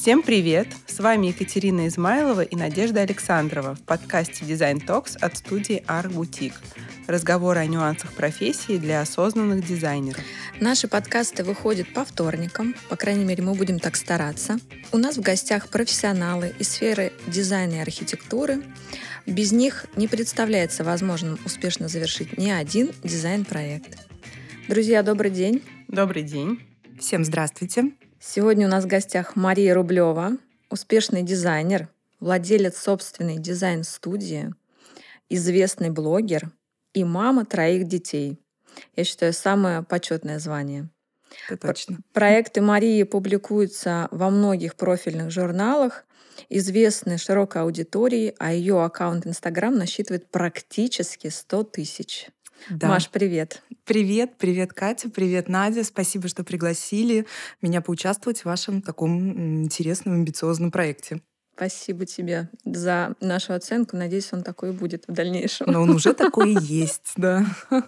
Всем привет! С вами Екатерина Измайлова и Надежда Александрова в подкасте Design Talks от студии Art Boutique. Разговоры о нюансах профессии для осознанных дизайнеров. Наши подкасты выходят по вторникам, по крайней мере, мы будем так стараться. У нас в гостях профессионалы из сферы дизайна и архитектуры. Без них не представляется возможным успешно завершить ни один дизайн-проект. Друзья, добрый день! Добрый день! Всем здравствуйте! Сегодня у нас в гостях Мария Рублева, успешный дизайнер, владелец собственной дизайн-студии, известный блогер и мама троих детей. Я считаю, самое почетное звание. Это точно. Проекты Марии публикуются во многих профильных журналах, известны широкой аудитории, а ее аккаунт Инстаграм насчитывает практически 100 тысяч. Да. Маш, привет. Привет, привет, Катя, привет, Надя. Спасибо, что пригласили меня поучаствовать в вашем таком интересном, амбициозном проекте. Спасибо тебе за нашу оценку. Надеюсь, он такой и будет в дальнейшем. Но он уже такой и есть, да.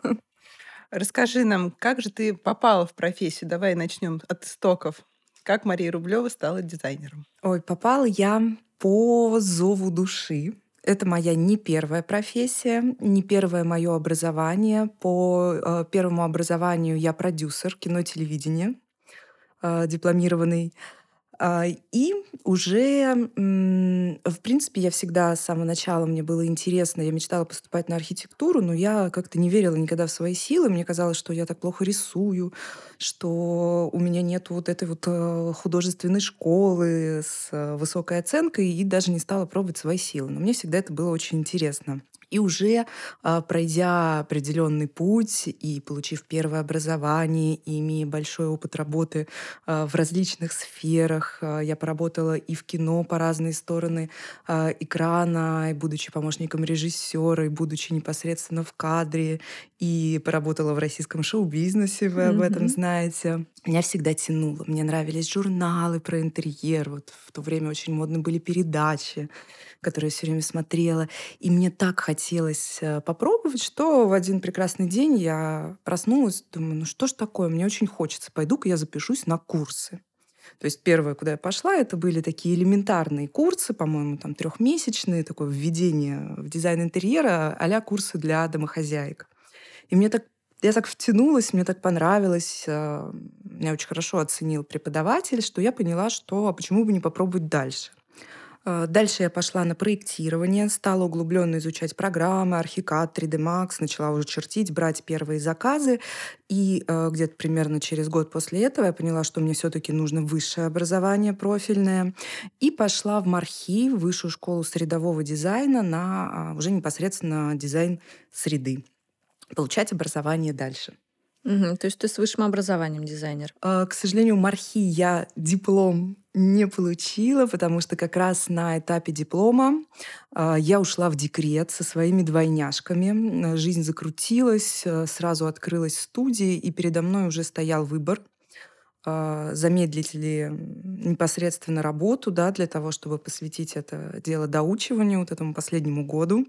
Расскажи нам, как же ты попала в профессию? Давай начнем от истоков. Как Мария Рублева стала дизайнером? Ой, попала я по зову души. Это моя не первая профессия, не первое мое образование. По э, первому образованию я продюсер кино телевидения, э, дипломированный. А, и уже, в принципе, я всегда с самого начала, мне было интересно, я мечтала поступать на архитектуру, но я как-то не верила никогда в свои силы. Мне казалось, что я так плохо рисую, что у меня нет вот этой вот э, художественной школы с э, высокой оценкой, и даже не стала пробовать свои силы. Но мне всегда это было очень интересно. И уже а, пройдя определенный путь и получив первое образование, и имея большой опыт работы а, в различных сферах, а, я поработала и в кино по разные стороны экрана, и будучи помощником режиссера, и будучи непосредственно в кадре, и поработала в российском шоу-бизнесе, вы об этом знаете. Меня всегда тянуло. Мне нравились журналы про интерьер. Вот в то время очень модны были передачи которую я все время смотрела. И мне так хотелось э, попробовать, что в один прекрасный день я проснулась, думаю, ну что ж такое, мне очень хочется, пойду-ка я запишусь на курсы. То есть первое, куда я пошла, это были такие элементарные курсы, по-моему, там трехмесячные, такое введение в дизайн интерьера, а курсы для домохозяек. И мне так я так втянулась, мне так понравилось, э, меня очень хорошо оценил преподаватель, что я поняла, что а почему бы не попробовать дальше. Э, дальше я пошла на проектирование, стала углубленно изучать программы, архикад, 3D Max, начала уже чертить, брать первые заказы. И э, где-то примерно через год после этого я поняла, что мне все-таки нужно высшее образование профильное. И пошла в Мархи, высшую школу средового дизайна, на э, уже непосредственно дизайн среды. Получать образование дальше. Угу, то есть ты с высшим образованием дизайнер? Э, к сожалению, Мархи я диплом не получила, потому что как раз на этапе диплома э, я ушла в декрет со своими двойняшками. Жизнь закрутилась, э, сразу открылась студия, и передо мной уже стоял выбор замедлить ли непосредственно работу, да, для того, чтобы посвятить это дело доучиванию, вот этому последнему году.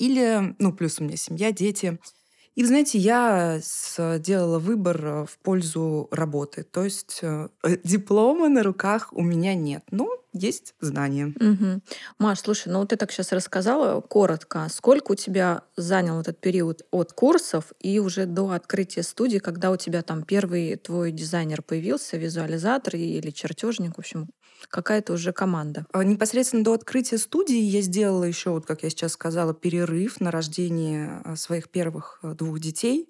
Или, ну, плюс у меня семья, дети — и, знаете, я сделала выбор э, в пользу работы. То есть э, диплома на руках у меня нет. Но есть знания. Угу. Маш, слушай, ну вот ты так сейчас рассказала коротко. Сколько у тебя занял этот период от курсов и уже до открытия студии, когда у тебя там первый твой дизайнер появился, визуализатор или чертежник, в общем, какая-то уже команда. А непосредственно до открытия студии я сделала еще, вот как я сейчас сказала, перерыв на рождение а, своих первых а, двух детей.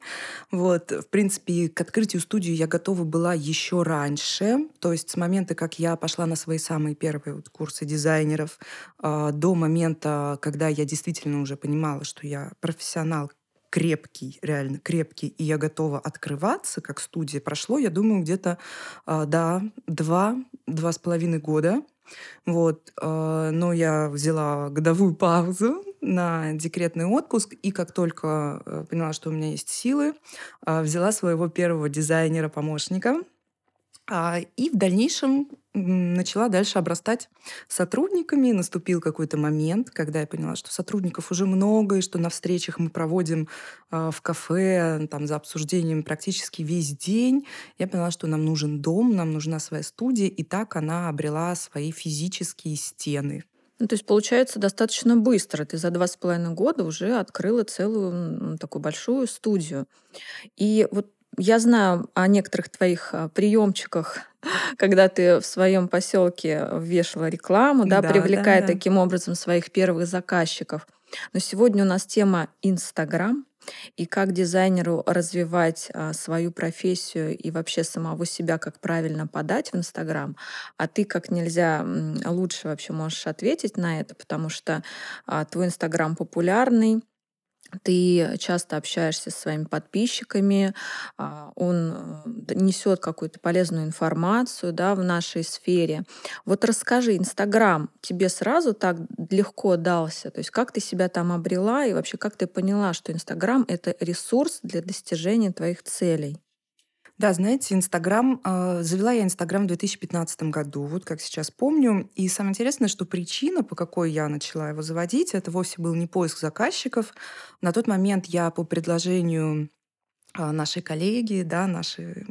Вот, в принципе, к открытию студии я готова была еще раньше. То есть с момента, как я пошла на свои самые первые вот курсы дизайнеров, до момента, когда я действительно уже понимала, что я профессионал крепкий, реально крепкий, и я готова открываться как студия, прошло, я думаю, где-то, э, да, два, два с половиной года. Вот. Э, но я взяла годовую паузу на декретный отпуск, и как только э, поняла, что у меня есть силы, э, взяла своего первого дизайнера-помощника, А, и в дальнейшем начала дальше обрастать сотрудниками. Наступил какой-то момент, когда я поняла, что сотрудников уже много, и что на встречах мы проводим а, в кафе там, за обсуждением практически весь день. Я поняла, что нам нужен дом, нам нужна своя студия, и так она обрела свои физические стены. Ну, то есть, получается, достаточно быстро. Ты за два с половиной года уже открыла целую такую большую студию. И вот я знаю о некоторых твоих а, приемчиках, когда ты в своем поселке вешала рекламу, да, да привлекая да, да. таким образом своих первых заказчиков. Но сегодня у нас тема Инстаграм и как дизайнеру развивать а, свою профессию и вообще самого себя, как правильно подать в Инстаграм. А ты как нельзя лучше вообще можешь ответить на это, потому что а, твой Инстаграм популярный, ты часто общаешься со своими подписчиками, а, он э, несет какую-то полезную информацию да, в нашей сфере. Вот расскажи, Инстаграм тебе сразу так легко дался? То есть как ты себя там обрела и вообще как ты поняла, что Инстаграм — это ресурс для достижения твоих целей? Да, знаете, Инстаграм, э, завела я Инстаграм в 2015 году, вот как сейчас помню. И самое интересное, что причина, по какой я начала его заводить, это вовсе был не поиск заказчиков. На тот момент я по предложению нашей коллеги, да, нашей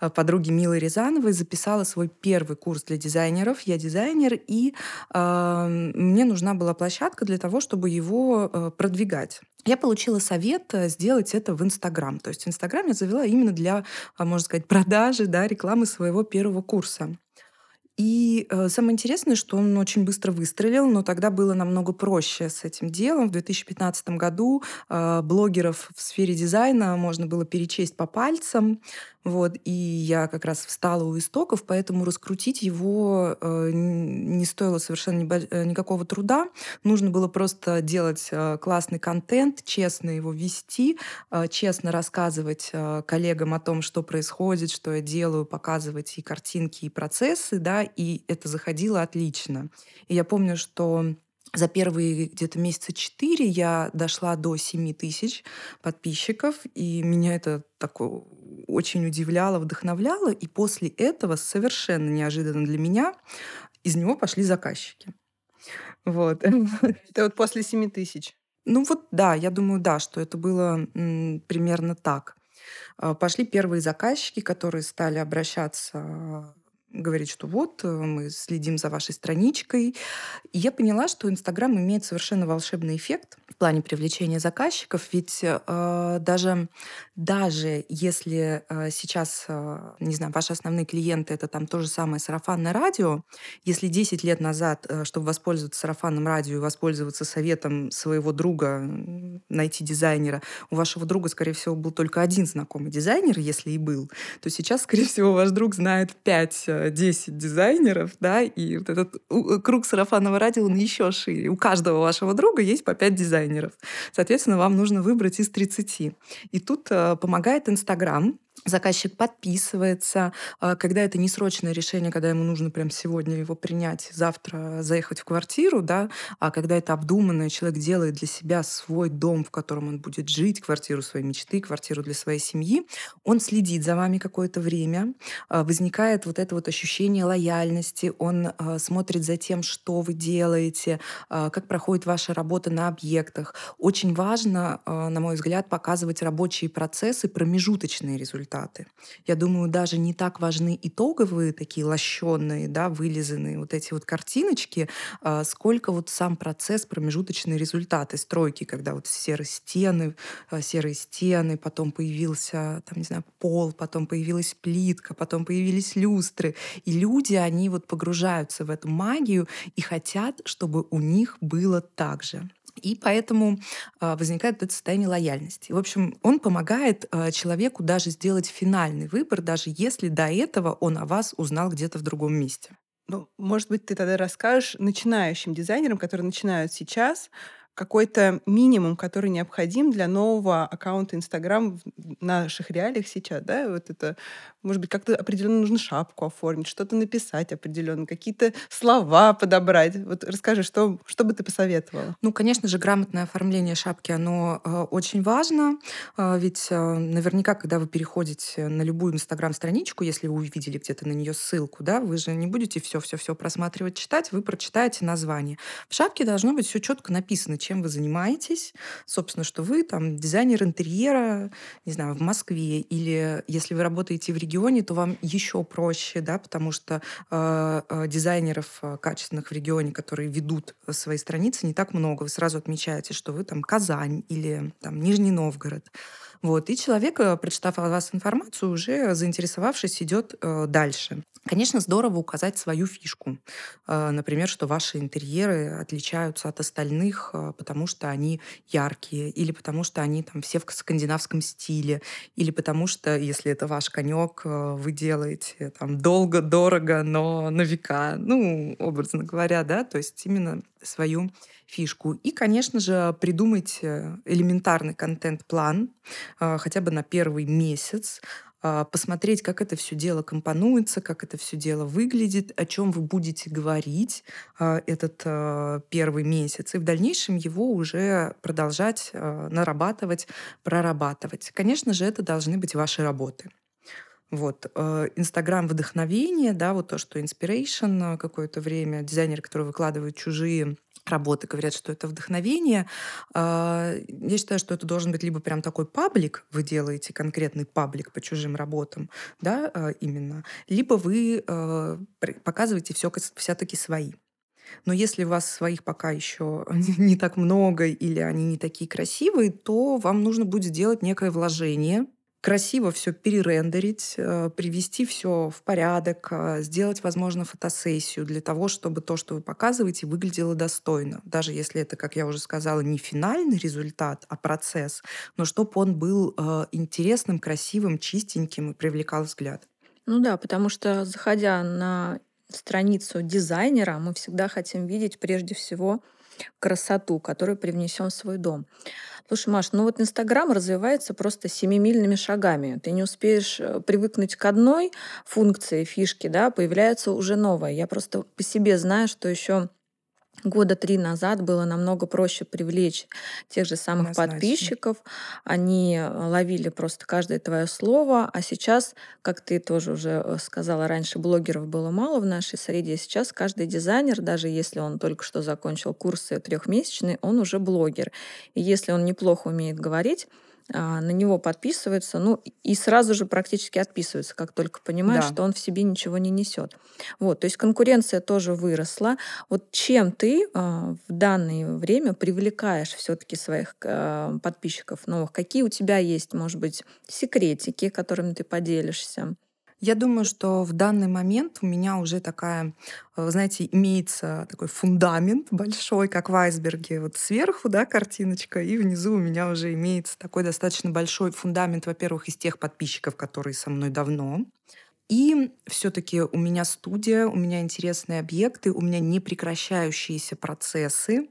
а, подруги Милы Рязановой записала свой первый курс для дизайнеров. Я дизайнер, и э, мне нужна была площадка для того, чтобы его э, продвигать. Я получила совет сделать это в Инстаграм. То есть Инстаграм я завела именно для, можно сказать, продажи, да, рекламы своего первого курса. И э, самое интересное, что он очень быстро выстрелил, но тогда было намного проще с этим делом. В 2015 году э, блогеров в сфере дизайна можно было перечесть по пальцам. Вот, и я как раз встала у истоков, поэтому раскрутить его э, не стоило совершенно э, никакого труда. Нужно было просто делать э, классный контент, честно его вести, честно рассказывать коллегам о том, что происходит, что я делаю, показывать и картинки, и процессы, да, и это заходило отлично. И я помню, что за первые где-то месяца четыре я дошла до 7 тысяч подписчиков, и меня это такое очень удивляло, вдохновляло. И после этого, совершенно неожиданно для меня, из него пошли заказчики. Вот. Это вот после 7 тысяч? Ну вот да, я думаю, да, что это было м, примерно так. А, пошли первые заказчики, которые стали обращаться говорить, что вот, э, мы следим за вашей страничкой. И я поняла, что Инстаграм имеет совершенно волшебный эффект в плане привлечения заказчиков, ведь э, даже, даже если э, сейчас, э, не знаю, ваши основные клиенты — это там то же самое сарафанное радио, если 10 лет назад, э, чтобы воспользоваться сарафанным радио и воспользоваться советом своего друга найти дизайнера, у вашего друга, скорее всего, был только один знакомый дизайнер, если и был, то сейчас, скорее всего, ваш друг знает 5 10 дизайнеров, да, и вот этот круг сарафанного радио, он еще шире. У каждого вашего друга есть по 5 дизайнеров. Соответственно, вам нужно выбрать из 30. И тут э, помогает Инстаграм, заказчик подписывается, а, когда это не срочное решение, когда ему нужно прям сегодня его принять, завтра заехать в квартиру, да, а когда это обдуманное, человек делает для себя свой дом, в котором он будет жить, квартиру своей мечты, квартиру для своей семьи, он следит за вами какое-то время, а, возникает вот это вот ощущение лояльности, он а, смотрит за тем, что вы делаете, как проходит ваша работа на объектах. Очень важно, на мой взгляд, показывать рабочие процессы, промежуточные результаты результаты. Я думаю, даже не так важны итоговые такие лощенные, да, вылизанные вот эти вот картиночки, а, сколько вот сам процесс, промежуточные результаты стройки, когда вот серые стены, а, серые стены, потом появился, там, не знаю, пол, потом появилась плитка, потом появились люстры. И люди, они вот погружаются в эту магию и хотят, чтобы у них было так же. И поэтому э, возникает это состояние лояльности. В общем, он помогает э, человеку даже сделать финальный выбор, даже если до этого он о вас узнал где-то в другом месте. Ну, может быть, ты тогда расскажешь начинающим дизайнерам, которые начинают сейчас, какой-то минимум, который необходим для нового аккаунта Инстаграм в наших реалиях сейчас, да? Вот это, может быть, как-то определенно нужно шапку оформить, что-то написать определенно, какие-то слова подобрать. Вот расскажи, что, что бы ты посоветовала? Ну, конечно же, грамотное оформление шапки, оно э, очень важно, э, ведь э, наверняка, когда вы переходите на любую Инстаграм-страничку, если вы увидели где-то на нее ссылку, да, вы же не будете все-все-все просматривать, читать, вы прочитаете название. В шапке должно быть все четко написано, чем вы занимаетесь, собственно, что вы там дизайнер интерьера, не знаю, в Москве, или если вы работаете в регионе, то вам еще проще, да, потому что э, э, дизайнеров э, качественных в регионе, которые ведут свои страницы, не так много. Вы сразу отмечаете, что вы там Казань или там Нижний Новгород. Вот. И человек, э, прочитав о вас информацию, уже заинтересовавшись, идет э, дальше. Конечно, здорово указать свою фишку. Э, например, что ваши интерьеры отличаются от остальных, потому что они яркие, или потому что они там все в скандинавском стиле, или потому что, если это ваш конек, вы делаете там долго, дорого, но на века. Ну, образно говоря, да, то есть именно свою фишку. И, конечно же, придумать элементарный контент-план хотя бы на первый месяц, а, посмотреть, как это все дело компонуется, как это все дело выглядит, о чем вы будете говорить а, этот а, первый месяц, и в дальнейшем его уже продолжать нарабатывать, прорабатывать. Конечно же, это должны быть ваши работы. Вот. Инстаграм вдохновение, да, вот то, что inspiration какое-то время, дизайнеры, которые выкладывают чужие работы говорят, что это вдохновение. А, я считаю, что это должен быть либо прям такой паблик, вы делаете конкретный паблик по чужим работам, да, а, именно, либо вы показываете все все-таки свои. Но если у вас своих пока еще не так много или они не такие красивые, то вам нужно будет сделать некое вложение красиво все перерендерить, э, привести все в порядок, э, сделать, возможно, фотосессию для того, чтобы то, что вы показываете, выглядело достойно. Даже если это, как я уже сказала, не финальный результат, а процесс, но чтобы он был э, интересным, красивым, чистеньким и привлекал взгляд. Ну да, потому что заходя на страницу дизайнера, мы всегда хотим видеть прежде всего красоту, которую привнесем в свой дом. Слушай, Маш, ну вот Инстаграм развивается просто семимильными шагами. Ты не успеешь э, привыкнуть к одной функции, фишке, да, появляется уже новая. Я просто по себе знаю, что еще года три назад было намного проще привлечь тех же самых Однозначно. подписчиков. Они э, ловили просто каждое твое слово. А сейчас, как ты тоже уже э, сказала, раньше блогеров было мало в нашей среде. Сейчас каждый дизайнер, даже если он только что закончил курсы трехмесячные, он уже блогер. И если он неплохо умеет говорить, на него подписываются, ну и сразу же практически отписываются, как только понимают, да. что он в себе ничего не несет. Вот, то есть конкуренция тоже выросла. Вот чем ты а, в данное время привлекаешь все-таки своих а, подписчиков новых? Какие у тебя есть, может быть, секретики, которыми ты поделишься? Я думаю, что в данный момент у меня уже такая, э, знаете, имеется такой фундамент большой, как в айсберге. Вот сверху, да, картиночка, и внизу у меня уже имеется такой достаточно большой фундамент, во-первых, из тех подписчиков, которые со мной давно. И все-таки у меня студия, у меня интересные объекты, у меня непрекращающиеся процессы.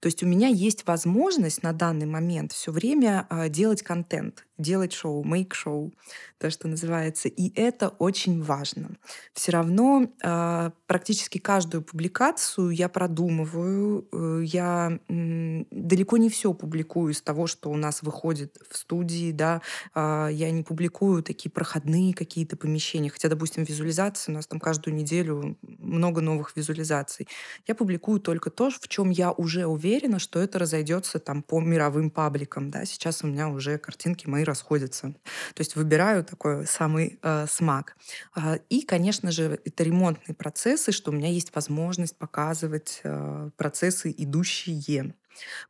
То есть у меня есть возможность на данный момент все время э, делать контент, делать шоу, make шоу, то, что называется. И это очень важно. Все равно э, практически каждую публикацию я продумываю. Э, я далеко не все публикую из того, что у нас выходит в студии. Да? Э, я не публикую такие проходные какие-то помещения. Хотя, допустим, визуализации у нас там каждую неделю много новых визуализаций. Я публикую только то, в чем я уже уже уверена, что это разойдется там по мировым пабликам. Да? Сейчас у меня уже картинки мои расходятся. То есть выбираю такой самый э, смак. Э, и, конечно же, это ремонтные процессы, что у меня есть возможность показывать э, процессы идущие.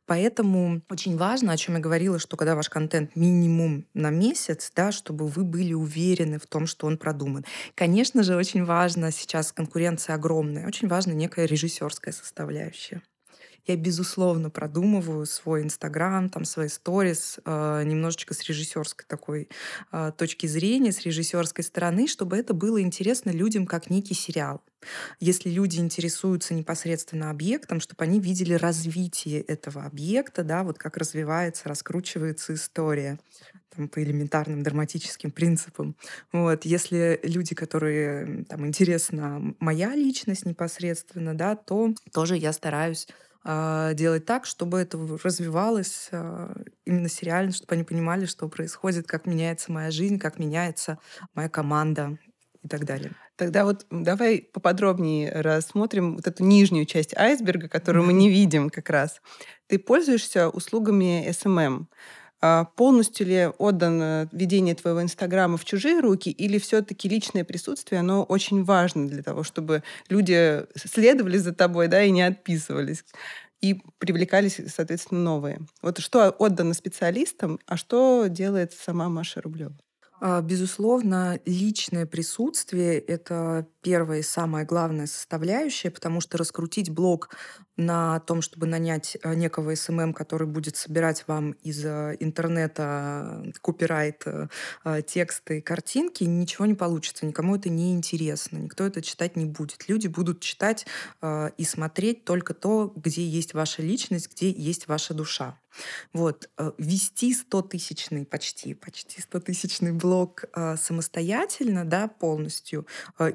Поэтому очень важно, о чем я говорила, что когда ваш контент минимум на месяц, да, чтобы вы были уверены в том, что он продуман. Конечно же, очень важно, сейчас конкуренция огромная, очень важна некая режиссерская составляющая. Я, безусловно, продумываю свой Инстаграм, там, свои сторис э, немножечко с режиссерской такой э, точки зрения, с режиссерской стороны, чтобы это было интересно людям как некий сериал. Если люди интересуются непосредственно объектом, чтобы они видели развитие этого объекта, да, вот как развивается, раскручивается история там, по элементарным драматическим принципам. Вот. Если люди, которые там интересна моя личность непосредственно, да, то тоже я стараюсь делать так, чтобы это развивалось э, именно сериально, чтобы они понимали, что происходит, как меняется моя жизнь, как меняется моя команда и так далее. Тогда вот давай поподробнее рассмотрим вот эту нижнюю часть айсберга, которую мы не видим как раз. Ты пользуешься услугами SMM. А полностью ли отдано ведение твоего Инстаграма в чужие руки, или все-таки личное присутствие, оно очень важно для того, чтобы люди следовали за тобой, да, и не отписывались? и привлекались, соответственно, новые. Вот что отдано специалистам, а что делает сама Маша Рублева? А, безусловно, личное присутствие — это первая и самая главная составляющая, потому что раскрутить блог на том, чтобы нанять э, некого SMM, который будет собирать вам из э, интернета копирайт, тексты, картинки, ничего не получится. Никому это не интересно, никто это читать не будет. Люди будут читать и смотреть только то, где есть ваша личность, где есть ваша душа. Вот. Вести 100-тысячный, почти, почти 100-тысячный блог самостоятельно, да, полностью,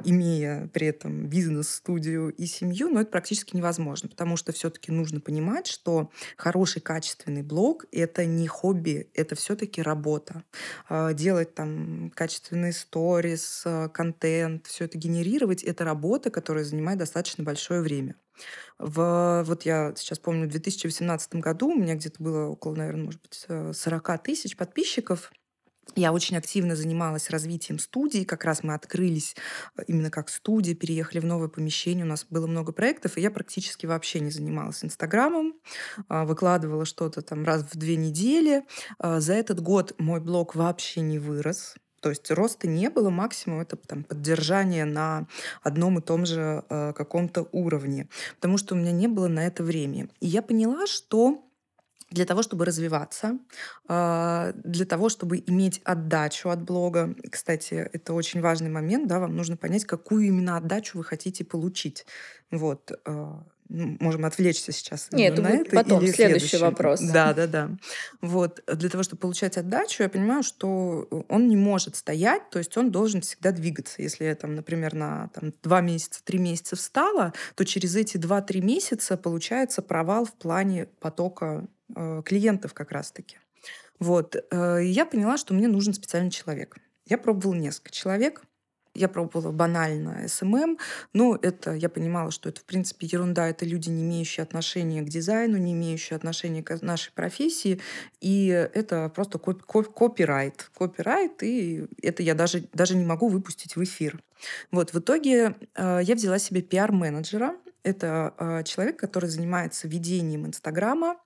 имея при этом бизнес-студию и семью, но это практически невозможно, потому что все-таки нужно понимать, что хороший качественный блог — это не хобби, это все-таки работа. А, делать там качественные сторис, а, контент, все это генерировать — это работа, которая занимает достаточно большое время. В, вот я сейчас помню, в 2018 году у меня где-то было около, наверное, может быть, 40 э, тысяч подписчиков — я очень активно занималась развитием студии. Как раз мы открылись э, именно как студия, переехали в новое помещение. У нас было много проектов, и я практически вообще не занималась Инстаграмом. А, выкладывала что-то там раз в две недели. А, за этот год мой блог вообще не вырос. То есть роста не было, максимум это там, поддержание на одном и том же э, каком-то уровне, потому что у меня не было на это времени. И я поняла, что для того, чтобы развиваться, а, для того, чтобы иметь отдачу от блога. Кстати, это очень важный момент, да, вам нужно понять, какую именно отдачу вы хотите получить. Вот. Можем отвлечься сейчас Нет, на это потом, или следующий, следующий вопрос. Да, да, да. Вот. Для того, чтобы получать отдачу, я понимаю, что он не может стоять, то есть он должен всегда двигаться. Если я, там, например, на там, два месяца, три месяца встала, то через эти два-три месяца получается провал в плане потока э, клиентов как раз-таки. Вот. Э, я поняла, что мне нужен специальный человек. Я пробовала несколько человек, я пробовала банально SMM, но это я понимала, что это в принципе ерунда, это люди, не имеющие отношения к дизайну, не имеющие отношения к нашей профессии, и это просто копирайт. Копирайт, и это я даже, даже не могу выпустить в эфир. Вот, в итоге э, я взяла себе пиар-менеджера, это э, человек, который занимается ведением Инстаграма,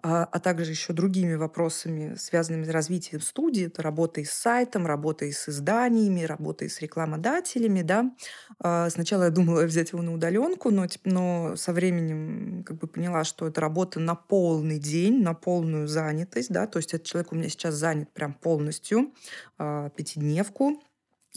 а, а также еще другими вопросами, связанными с развитием студии. Это работа с сайтом, работа с изданиями, работа с рекламодателями. Да. А, сначала я думала взять его на удаленку, но, но со временем как бы поняла, что это работа на полный день, на полную занятость. Да. То есть этот человек у меня сейчас занят прям полностью, а, пятидневку.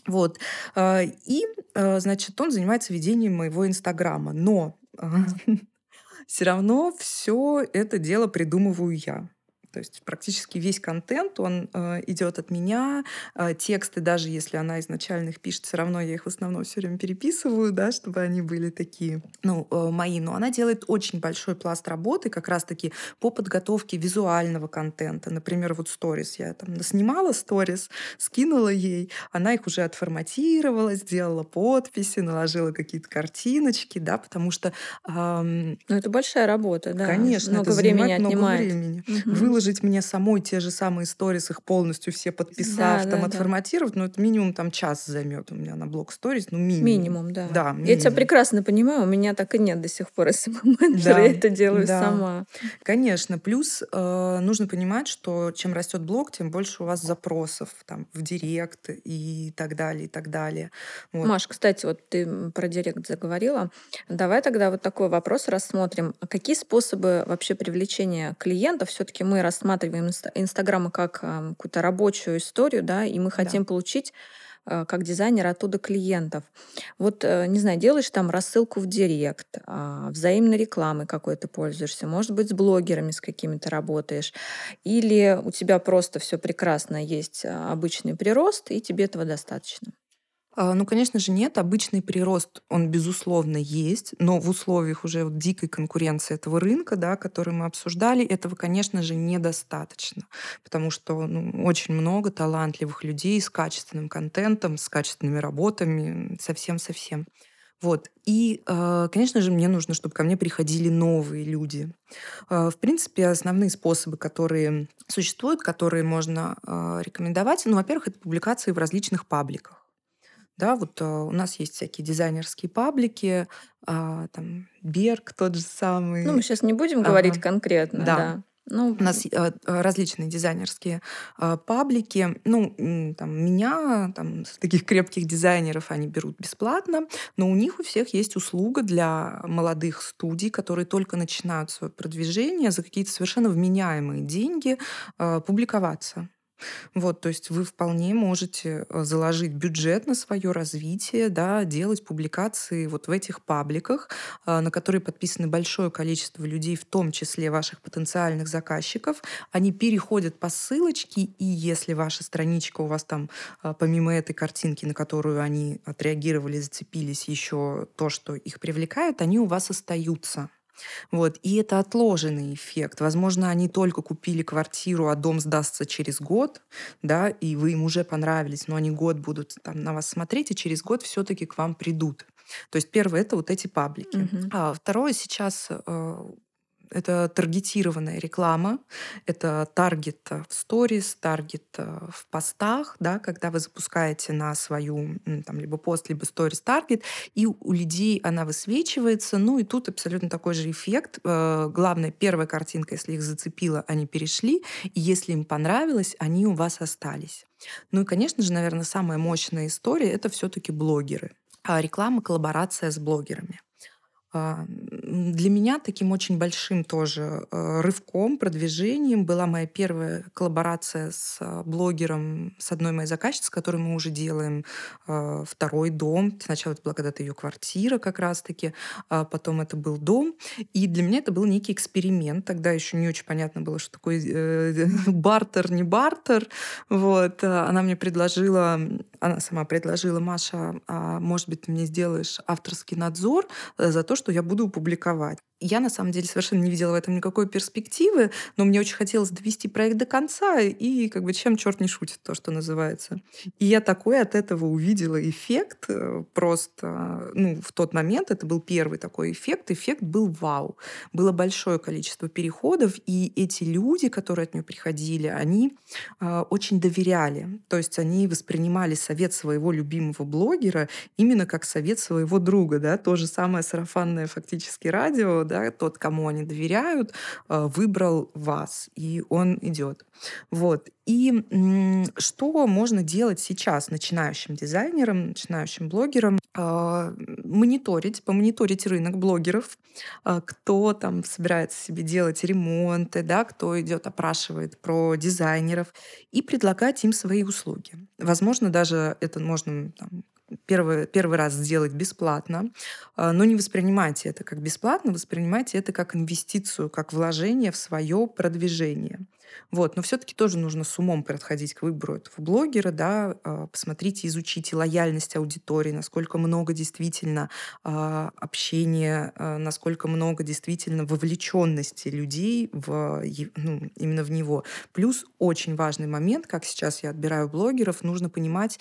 Вот. И, значит, он занимается ведением моего Инстаграма. Но все равно все это дело придумываю я. То есть практически весь контент, он э, идет от меня. Э, тексты, даже если она изначально их пишет, все равно я их в основном все время переписываю, да, чтобы они были такие, ну, э, мои. Но она делает очень большой пласт работы как раз-таки по подготовке визуального контента. Например, вот сторис. Я там снимала сторис, скинула ей, она их уже отформатировала, сделала подписи, наложила какие-то картиночки, да, потому что... Эм, ну, это большая работа, да. Конечно, много это времени отнимает. Много времени. Угу выложить мне самой те же самые сторис, их полностью все подписав, Да, там да, да. отформатировать, ну, это минимум там час займет у меня на блог сторис, ну, минимум. Минимум, да. Да, Я тебя минимум. прекрасно понимаю, у меня так и нет до сих пор SMM-менеджера, Да, я это делаю да. сама. Конечно. Плюс э, нужно понимать, что чем растет блог, тем больше у вас запросов там, в директ и так далее, и так далее. Вот. Маш, кстати, вот ты про директ заговорила. Давай тогда вот такой вопрос рассмотрим. А Какие способы вообще привлечения клиентов? Все-таки мы рассматриваем инста- Инстаграм как какую-то рабочую историю, да, и мы Да. хотим получить а, как дизайнер оттуда клиентов. Вот, э, не знаю, делаешь там рассылку в директ, а, взаимной рекламой какой то пользуешься, может быть, с блогерами с какими-то работаешь, или у тебя просто все прекрасно, есть а, обычный прирост, и тебе этого достаточно. А, Ну, конечно же, нет. Обычный прирост, он, безусловно, есть, но в условиях уже вот дикой конкуренции этого рынка, да, который мы обсуждали, этого, конечно же, недостаточно. Потому что ну, очень много талантливых людей с качественным контентом, с качественными работами, совсем-совсем. Вот. И, э, конечно же, мне нужно, чтобы ко мне приходили новые люди. Э, В принципе, основные способы, которые существуют, которые можно рекомендовать, ну, во-первых, это публикации в различных пабликах. Да, вот э, у нас есть всякие дизайнерские паблики, а, там Берг тот же самый. Ну, мы сейчас не будем говорить Ага. конкретно, Да. да. Ну, У нас э, различные дизайнерские э, паблики. Ну, там, меня, там, таких крепких дизайнеров они берут бесплатно, но у них у всех есть услуга для молодых студий, которые только начинают свое продвижение за какие-то совершенно вменяемые деньги э, публиковаться. Вот, то есть вы вполне можете э, заложить бюджет на свое развитие, да, делать публикации вот в этих пабликах, э, на которые подписано большое количество людей, в том числе ваших потенциальных заказчиков. Они переходят по ссылочке, и если ваша страничка у вас там, э, помимо этой картинки, на которую они отреагировали, зацепились, еще то, что их привлекает, они у вас остаются. Вот. И это отложенный эффект. Возможно, они только купили квартиру, а дом сдастся через год, да, и вы им уже понравились, но они год будут там на вас смотреть, и через год все-таки к вам придут. То есть первое это вот эти паблики. Мгм. А второе сейчас э, это таргетированная реклама, это таргет э, в сторис, таргет э, в постах, да, когда вы запускаете на свою там либо пост, либо сторис таргет, и у людей она высвечивается, ну и тут абсолютно такой же эффект. Э, Главное, первая картинка, если их зацепила, они перешли, и если им понравилось, они у вас остались. Ну и, конечно же, наверное, самая мощная история — это все-таки блогеры. А реклама, коллаборация с блогерами. А, Для меня таким очень большим тоже э, рывком, продвижением была моя первая коллаборация с э, блогером, с одной моей заказчицей, с которой мы уже делаем э, второй дом. Сначала это была когда-то ее квартира как раз-таки, а потом это был дом. И для меня это был некий эксперимент. Тогда еще не очень понятно было, что такое э, бартер, не бартер. Вот. а Она мне предложила, она сама предложила, Маша, а может быть, ты мне сделаешь авторский надзор э, за то, что я буду публиковать. Я, на самом деле, совершенно не видела в этом никакой перспективы, но мне очень хотелось довести проект до конца, и как бы чем черт не шутит, то, что называется. И я такой от этого увидела эффект э, просто, ну, в тот момент это был первый такой эффект. Эффект был вау. Было большое количество переходов, и эти люди, которые от нее приходили, они э, очень доверяли. То есть они воспринимали совет своего любимого блогера именно как совет своего друга, да, то же самое сарафанное фактически радио, да, тот, кому они доверяют, э, выбрал вас, и он идет. Вот. И что можно делать сейчас начинающим дизайнерам, начинающим блогерам? Э, Мониторить, помониторить рынок блогеров, э, кто там собирается себе делать ремонты, да, кто идет, опрашивает про дизайнеров, и предлагать им свои услуги. Возможно, даже это можно там, первый, первый раз сделать бесплатно, а, но не воспринимайте это как бесплатно, воспринимайте это как инвестицию, как вложение в свое продвижение. Вот. Но все-таки тоже нужно с умом подходить к выбору этого блогера, да, а, посмотрите, изучите лояльность аудитории, насколько много действительно а, общения, насколько много действительно вовлеченности людей в, ну, именно в него. Плюс очень важный момент, как сейчас я отбираю блогеров, нужно понимать,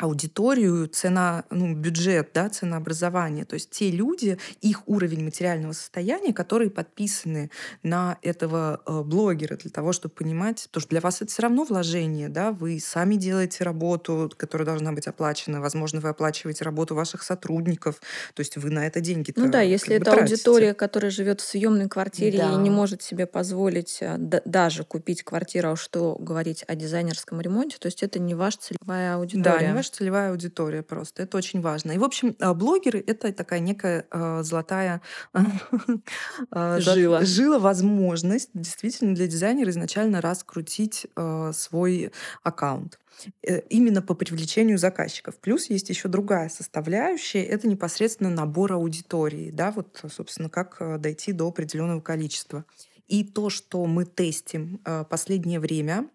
аудиторию, цена, ну, бюджет, да, ценообразование. То есть те люди, их уровень материального состояния, которые подписаны на этого э, блогера для того, чтобы понимать, то, что для вас это все равно вложение, да, вы сами делаете работу, которая должна быть оплачена, возможно, вы оплачиваете работу ваших сотрудников, то есть вы на это деньги Ну да, если это тратите. аудитория, которая живет в съемной квартире Да. и не может себе позволить э, даже купить квартиру, а что говорить о дизайнерском ремонте, то есть это не ваша целевая аудитория. Да, не ваша целевая аудитория просто. Это очень важно. И, в общем, а, блогеры — это такая некая а, золотая а, Жила. жила, возможность действительно для дизайнера изначально раскрутить свой аккаунт э, именно по привлечению заказчиков. Плюс есть еще другая составляющая, это непосредственно набор аудитории, да, вот, собственно, как дойти до определенного количества. И то, что мы тестим последнее время,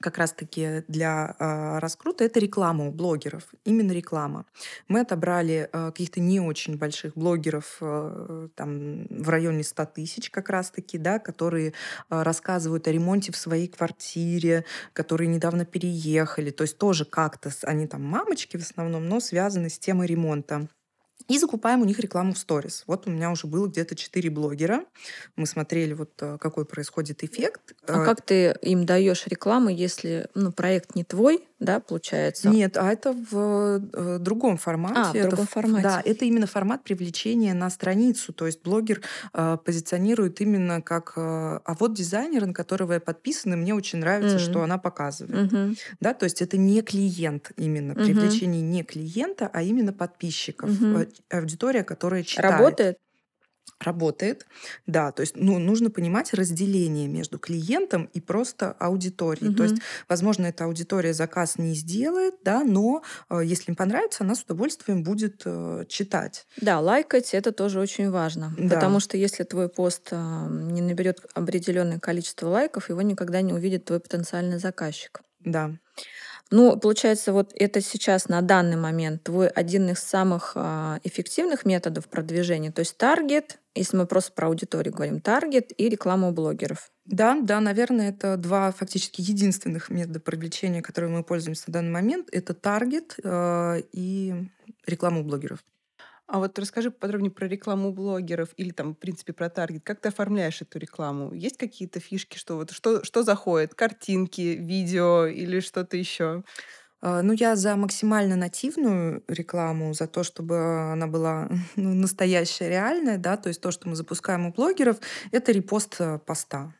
как раз-таки для э, раскрута, это реклама у блогеров. Именно реклама. Мы отобрали э, каких-то не очень больших блогеров э, там, в районе 100 тысяч как раз-таки, да, которые э, рассказывают о ремонте в своей квартире, которые недавно переехали. То есть тоже как-то они там мамочки в основном, но связаны с темой ремонта. И закупаем у них рекламу в сторис. Вот у меня уже было где-то 4 блогера. Мы смотрели, вот э, какой происходит эффект. А Э, как ты им даешь рекламу, если ну, проект не твой, да, получается? Нет, а это в э, другом формате. А, в Это другом ф- формате. Да, это именно формат привлечения на страницу. То есть блогер э, позиционирует именно как э, а вот дизайнер, на которого я подписана, и мне очень нравится, Мгм. что она показывает. Мгм. Да, то есть это не клиент именно, привлечение не клиента, а именно подписчиков, Мгм. Э, аудитория, которая читает. Работает? Работает, да, то есть ну, нужно понимать разделение между клиентом и просто аудиторией. То есть, возможно, эта аудитория заказ не сделает, да, но э, если им понравится, она с удовольствием будет э, читать. Да, лайкать это тоже очень важно. Да. Потому что если твой пост а, не наберет определенное количество лайков, его никогда не увидит твой потенциальный заказчик. Да. Ну, получается, вот это сейчас на данный момент твой один из самых а, эффективных методов продвижения. То есть таргет, если мы просто про аудиторию говорим, таргет и реклама у блогеров. Да, да, наверное, это два фактически единственных метода привлечения, которые мы пользуемся на данный момент. Это таргет э, и реклама у блогеров. А вот расскажи подробнее про рекламу блогеров или там, в принципе, про таргет. Как ты оформляешь эту рекламу? Есть какие-то фишки, что вот что, что заходит? Картинки, видео или что-то еще? А, Ну, я за максимально нативную рекламу, за то, чтобы она была ну, настоящая, реальная, да, то есть то, что мы запускаем у блогеров, это репост э, поста.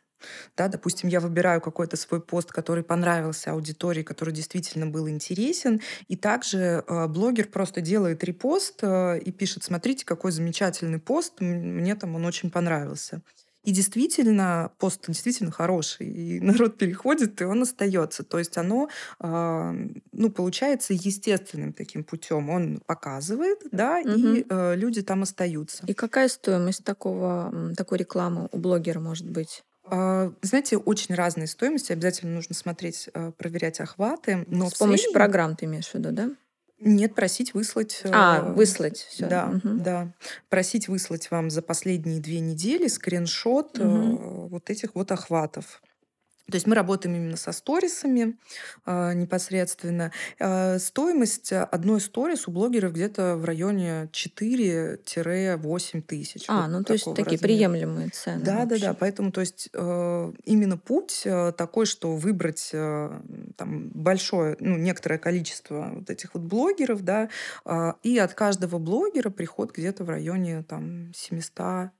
Да, допустим, я выбираю какой-то свой пост, который понравился аудитории, который действительно был интересен, и также э, блогер просто делает репост э, и пишет, смотрите, какой замечательный пост, мне там он очень понравился. И действительно, пост действительно хороший, и народ переходит, и он остается. То есть оно, а, ну, получается естественным таким путем. Он показывает, да, и Мгм. э, люди там остаются. И какая стоимость такого, такой рекламы у блогера может быть? А, Знаете, очень разные стоимости. Обязательно нужно смотреть, э, проверять охваты. Но С помощью среднем- программ ты имеешь в виду, да? Нет, просить выслать. А, э, выслать все. Да, да. Просить выслать вам за последние две недели скриншот Мгм. вот этих вот охватов. То есть мы работаем именно со сторисами э, непосредственно. Э, стоимость одной сторис у блогеров где-то в районе 4-8 тысяч. А, вот ну то есть такие размера. приемлемые цены. Да, да, да. Поэтому, то есть, э, именно путь э, такой, что выбрать э, там большое, ну, некоторое количество вот этих вот блогеров, да, а, и от каждого блогера приход где-то в районе там 700-1000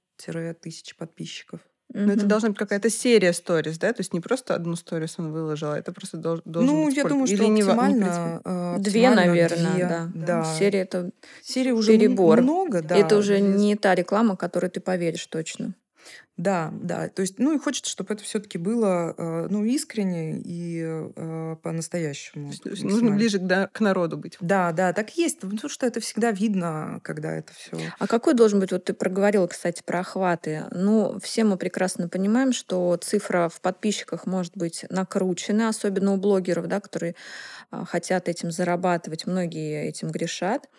подписчиков. Но это Мгм. должна быть какая-то серия сторис, да? То есть не просто одну сторис он выложил, а это просто дол- должен ну, быть я сколько? думаю, что Или не, во- не оптимально, э, Две, оптимально наверное, две, да. да. Серия это, Серии уже перебор. много, да. это уже не та реклама, которой ты поверишь точно. Да, да. То есть, ну и хочется, чтобы это все-таки было, э, ну, искренне и э, по-настоящему. Нужно ближе к, да, к народу быть. Да, да, так есть. Потому что это всегда видно, когда это все. А какой должен быть, вот ты проговорила, кстати, про охваты. Ну, все мы прекрасно понимаем, что цифра в подписчиках может быть накручена, особенно у блогеров, да, которые а, хотят этим зарабатывать, многие этим грешат.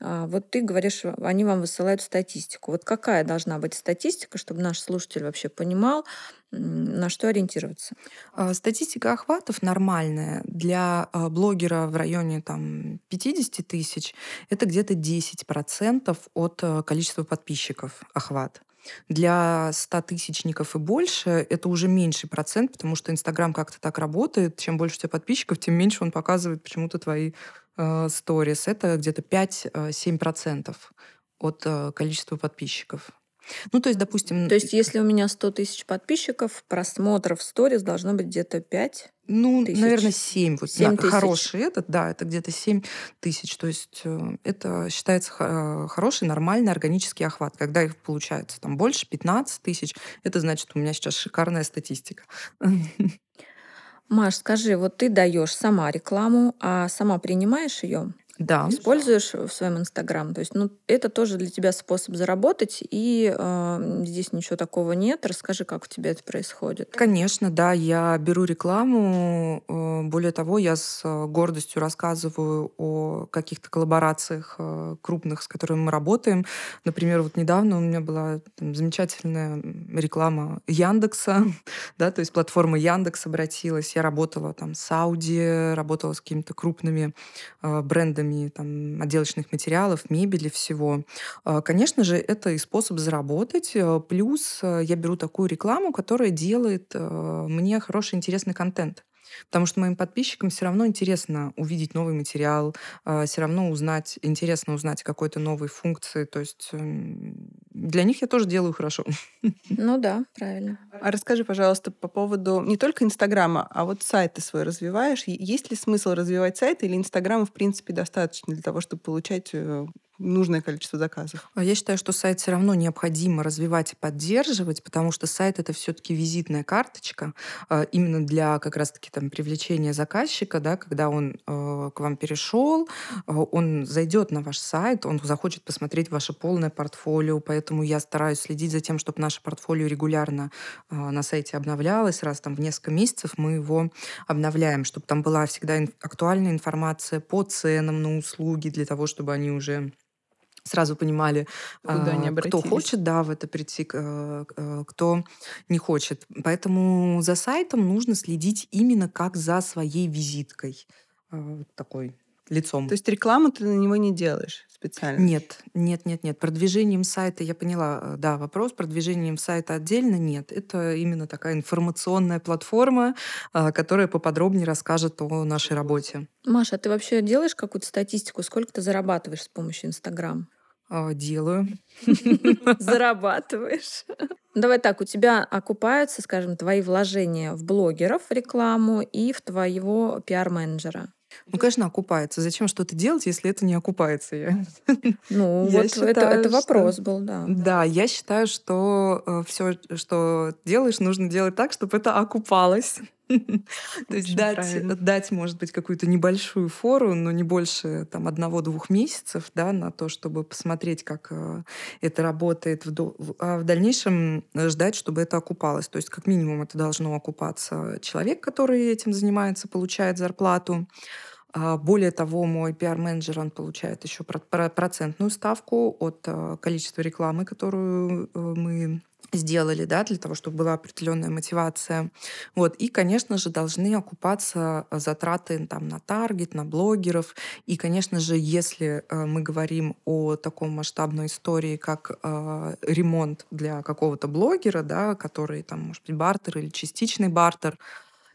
А, вот ты говоришь, они вам высылают статистику. Вот какая должна быть статистика, чтобы наш слушатель вообще понимал, на что ориентироваться? А, статистика охватов нормальная для а, блогера в районе там, 50 тысяч. Это где-то 10% от количества подписчиков охват. Для 100 тысячников и больше это уже меньший процент, потому что Инстаграм как-то так работает. Чем больше у тебя подписчиков, тем меньше он показывает почему-то твои сторис. Это где-то 5-7% от э, количества подписчиков. Ну, то есть, допустим... То есть, если у меня 100 тысяч подписчиков, просмотров сторис должно быть где-то 5 ну, тысяч. наверное, 7. Вот, 7 да, хороший этот, да, это где-то 7 тысяч. То есть э, это считается э, хороший, нормальный органический охват. Когда их получается там больше, 15 тысяч, это значит, у меня сейчас шикарная статистика. Маш, скажи, вот ты даешь сама рекламу, а сама принимаешь ее? Да. используешь в своем Инстаграм. То есть, ну, это тоже для тебя способ заработать, и э, здесь ничего такого нет. Расскажи, как у тебя это происходит. Конечно, да, я беру рекламу. Э, более того, я с э, гордостью рассказываю о каких-то коллаборациях э, крупных, с которыми мы работаем. Например, вот недавно у меня была там, замечательная реклама Яндекса, да, то есть платформа Яндекс обратилась. Я работала там с Audi, работала с какими-то крупными брендами поставками там, отделочных материалов, мебели, всего. А, конечно же, это и способ заработать. Э, плюс э, я беру такую рекламу, которая делает э, мне хороший, интересный контент. Потому что моим подписчикам все равно интересно увидеть новый материал, а, все равно узнать, интересно узнать какой-то новой функции. То есть эм, для них я тоже делаю хорошо. Ну да, правильно. А расскажи, пожалуйста, по поводу не только Инстаграма, а вот сайт ты свой развиваешь. Есть ли смысл развивать сайт или Инстаграма, в принципе, достаточно для того, чтобы получать э, нужное количество заказов. А я считаю, что сайт все равно необходимо развивать и поддерживать, потому что сайт это все-таки визитная карточка а, именно для как раз-таки там привлечения заказчика, да, когда он э, к вам перешел, а, он зайдет на ваш сайт, он захочет посмотреть ваше полное портфолио, поэтому я стараюсь следить за тем, чтобы наше портфолио регулярно на сайте обновлялось, раз там в несколько месяцев мы его обновляем, чтобы там была всегда актуальная информация по ценам на услуги для того, чтобы они уже сразу понимали, а, кто хочет, да, в это прийти, э, э, кто не хочет. Поэтому за сайтом нужно следить именно как за своей визиткой э, такой лицом. То есть рекламу ты на него не делаешь специально? Нет, нет, нет, нет. Продвижением сайта, я поняла, да, вопрос, продвижением сайта отдельно нет. Это именно такая информационная платформа, которая поподробнее расскажет о нашей работе. Маша, а ты вообще делаешь какую-то статистику, сколько ты зарабатываешь с помощью Инстаграм? А, делаю. Зарабатываешь. Давай так, у тебя окупаются, скажем, твои вложения в блогеров, рекламу и в твоего пиар-менеджера. Ну, конечно, окупается. Зачем что-то делать, если это не окупается? Я... Ну, я вот считаю, это, это вопрос что... был, да. Да, я считаю, что э, все, что делаешь, нужно делать так, чтобы это окупалось. То есть дать, дать, может быть, какую-то небольшую фору, но не больше там одного-двух месяцев, да, на то, чтобы посмотреть, как э, это работает, а в дальнейшем ждать, чтобы это окупалось. То есть как минимум это должно окупаться человек, который этим занимается, получает зарплату. А более того, мой пиар-менеджер, он получает еще процентную ставку от э, количества рекламы, которую э, мы сделали, да, для того, чтобы была определенная мотивация. Вот. И, конечно же, должны окупаться э, затраты там, на таргет, на блогеров. И, конечно же, если э, мы говорим о таком масштабной истории, как э, ремонт для какого-то блогера, да, который, там, может быть, бартер или частичный бартер,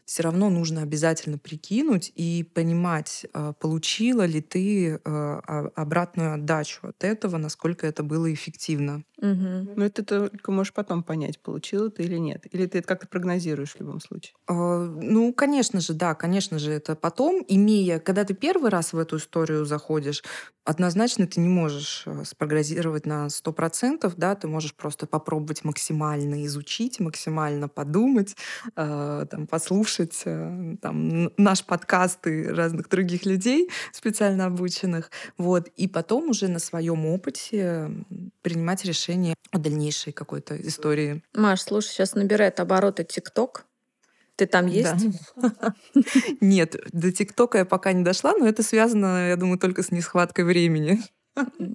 все равно нужно обязательно прикинуть и понимать, а, получила ли ты а, обратную отдачу от этого, насколько это было эффективно. Угу. Ну, Но это ты только можешь потом понять, получила ты или нет. Или ты это как-то прогнозируешь в любом случае? А, ну, конечно же, да, конечно же, это потом, имея, когда ты первый раз в эту историю заходишь, однозначно ты не можешь спрогнозировать на 100%, да, ты можешь просто попробовать максимально изучить, максимально подумать, э, там, послушать э, там, наш подкаст и разных других людей, специально обученных, вот, и потом уже на своем опыте принимать решение о дальнейшей какой-то истории. Маш, слушай, сейчас набирает обороты ТикТок. Ты там есть? Да. Нет, до ТикТока я пока не дошла, но это связано, я думаю, только с несхваткой времени.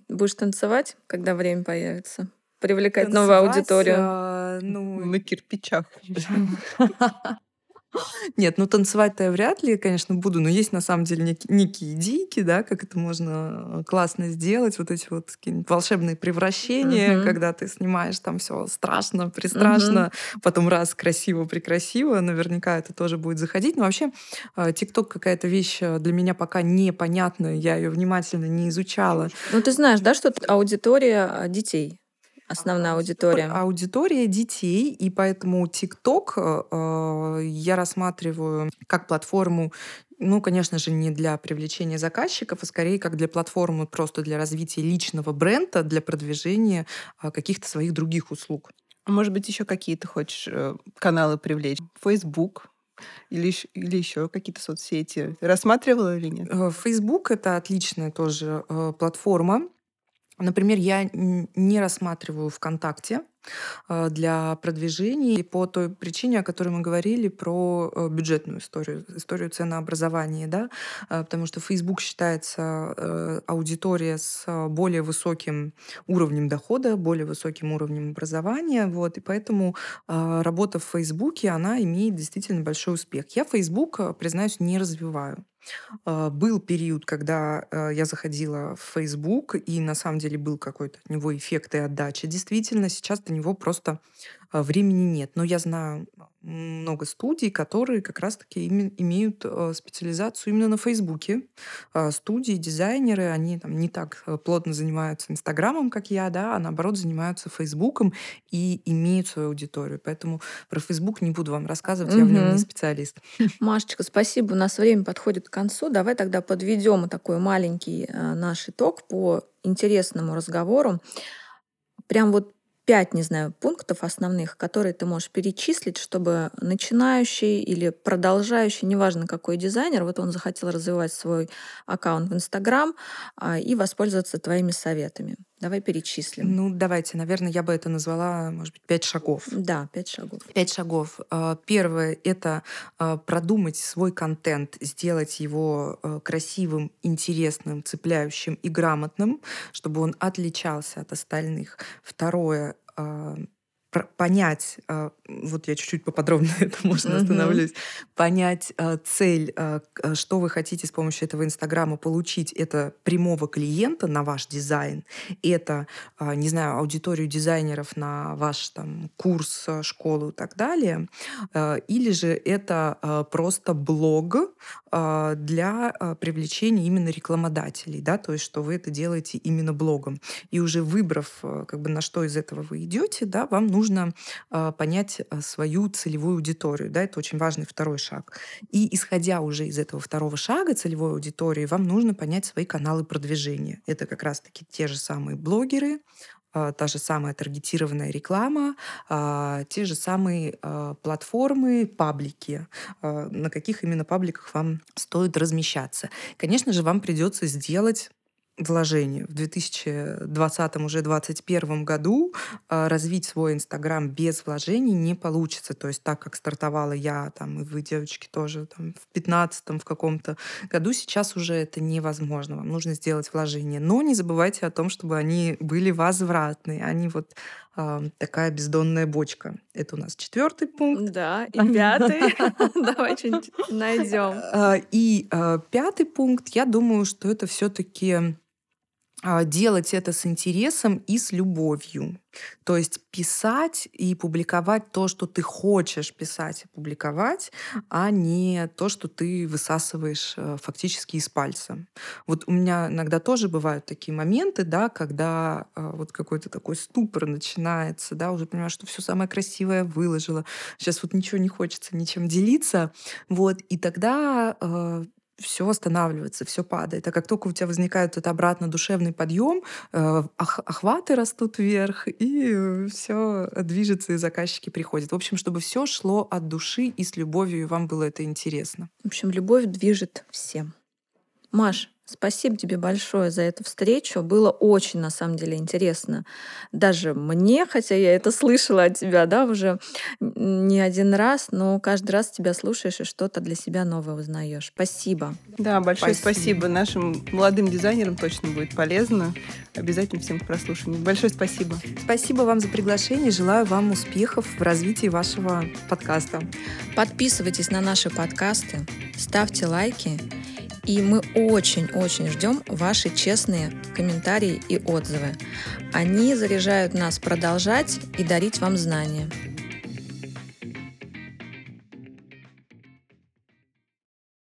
Будешь танцевать, когда время появится? Привлекать новую аудиторию? А, ну... На кирпичах. Нет, ну танцевать-то я вряд ли, конечно, буду, но есть на самом деле некие, некие идейки, да, как это можно э, классно сделать, вот эти вот волшебные превращения, uh-huh. когда ты снимаешь там все страшно, пристрашно, uh-huh. потом раз красиво, прекрасиво, наверняка это тоже будет заходить. Но вообще э, ТикТок какая-то вещь э, для меня пока непонятная, я ее внимательно не изучала. Ну ты знаешь, да, что аудитория детей? Основная аудитория? Аудитория детей, и поэтому ТикТок э, я рассматриваю как платформу ну, конечно же, не для привлечения заказчиков, а скорее как для платформы просто для развития личного бренда, для продвижения э, каких-то своих других услуг. А может быть, еще какие-то хочешь э, каналы привлечь? Facebook, или, или еще какие-то соцсети? Рассматривала или нет? Э, Facebook это отличная тоже э, платформа. Например, я не рассматриваю ВКонтакте Э, для продвижения по той причине, о которой мы говорили, про э, бюджетную историю, историю ценообразования, да, э, потому что Facebook считается аудитория с более высоким уровнем дохода, более высоким уровнем образования, вот, и поэтому работа в Фейсбуке, она имеет действительно большой успех. Я Facebook, признаюсь, не развиваю. Был период, когда я заходила в Facebook, и на самом деле был какой-то от него эффект и отдача. Действительно, сейчас до него просто а, времени нет. Но я знаю много студий, которые как раз-таки имеют э, специализацию именно на Фейсбуке. А, студии, дизайнеры, они там не так э, плотно занимаются Инстаграмом, как я, да, а наоборот занимаются Фейсбуком и имеют свою аудиторию. Поэтому про Фейсбук не буду вам рассказывать, я в нем не специалист. Машечка, спасибо. У нас время подходит к концу. Давай тогда подведем такой маленький э, наш итог по интересному разговору. Прям вот пять, не знаю, пунктов основных, которые ты можешь перечислить, чтобы начинающий или продолжающий, неважно какой дизайнер, вот он захотел развивать свой аккаунт в Инстаграм а, и воспользоваться твоими советами. Давай перечислим. Ну, давайте, наверное, я бы это назвала, может быть, пять шагов. Да, пять шагов. Пять шагов. А, первое — это а, продумать свой контент, сделать его красивым, интересным, цепляющим и грамотным, чтобы он отличался от остальных. Второе а, понять, а, вот я чуть-чуть поподробнее это можно остановлюсь, понять а, цель, что вы хотите с помощью этого Инстаграма получить, это прямого клиента на ваш дизайн, это, не знаю, аудиторию дизайнеров на ваш там курс, школу и так далее, или же это просто блог для привлечения именно рекламодателей, да, то есть что вы это делаете именно блогом. И уже выбрав, как бы на что из этого вы идете, да, вам нужно нужно э, понять а, свою целевую аудиторию. Да, это очень важный второй шаг. И исходя уже из этого второго шага целевой аудитории, вам нужно понять свои каналы продвижения. Это как раз-таки те же самые блогеры, э, та же самая таргетированная реклама, те же самые платформы, паблики, на каких именно пабликах вам стоит размещаться. Конечно же, вам придется сделать вложений. В 2020 уже 2021 году э, развить свой Инстаграм без вложений не получится. То есть так, как стартовала я, там, и вы, девочки, тоже там, в 15 в каком-то году, сейчас уже это невозможно. Вам нужно сделать вложения. Но не забывайте о том, чтобы они были возвратные, а не вот э, такая бездонная бочка. Это у нас четвертый пункт. Да, и пятый. Давай что-нибудь найдем. И пятый пункт, я думаю, что это все-таки а, делать это с интересом и с любовью. То есть писать и публиковать то, что ты хочешь писать и публиковать, а не то, что ты высасываешь э, фактически из пальца. Вот у меня иногда тоже бывают такие моменты, да, когда э, вот какой-то такой ступор начинается, да, уже понимаешь, что все самое красивое выложила, сейчас вот ничего не хочется ничем делиться, вот, и тогда э, все останавливается, все падает. А как только у тебя возникает этот обратно душевный подъем, э, охваты растут вверх, и все движется, и заказчики приходят. В общем, чтобы все шло от души и с любовью, и вам было это интересно. В общем, любовь движет всем. Маш, Спасибо тебе большое за эту встречу. Было очень, на самом деле, интересно. Даже мне, хотя я это слышала от тебя, да, уже не один раз, но каждый раз тебя слушаешь и что-то для себя новое узнаешь. Спасибо. Да, большое спасибо. спасибо. Нашим молодым дизайнерам точно будет полезно. Обязательно всем к прослушиванию. Большое спасибо. Спасибо вам за приглашение. Желаю вам успехов в развитии вашего подкаста. Подписывайтесь на наши подкасты, ставьте лайки и мы очень-очень ждем ваши честные комментарии и отзывы. Они заряжают нас продолжать и дарить вам знания.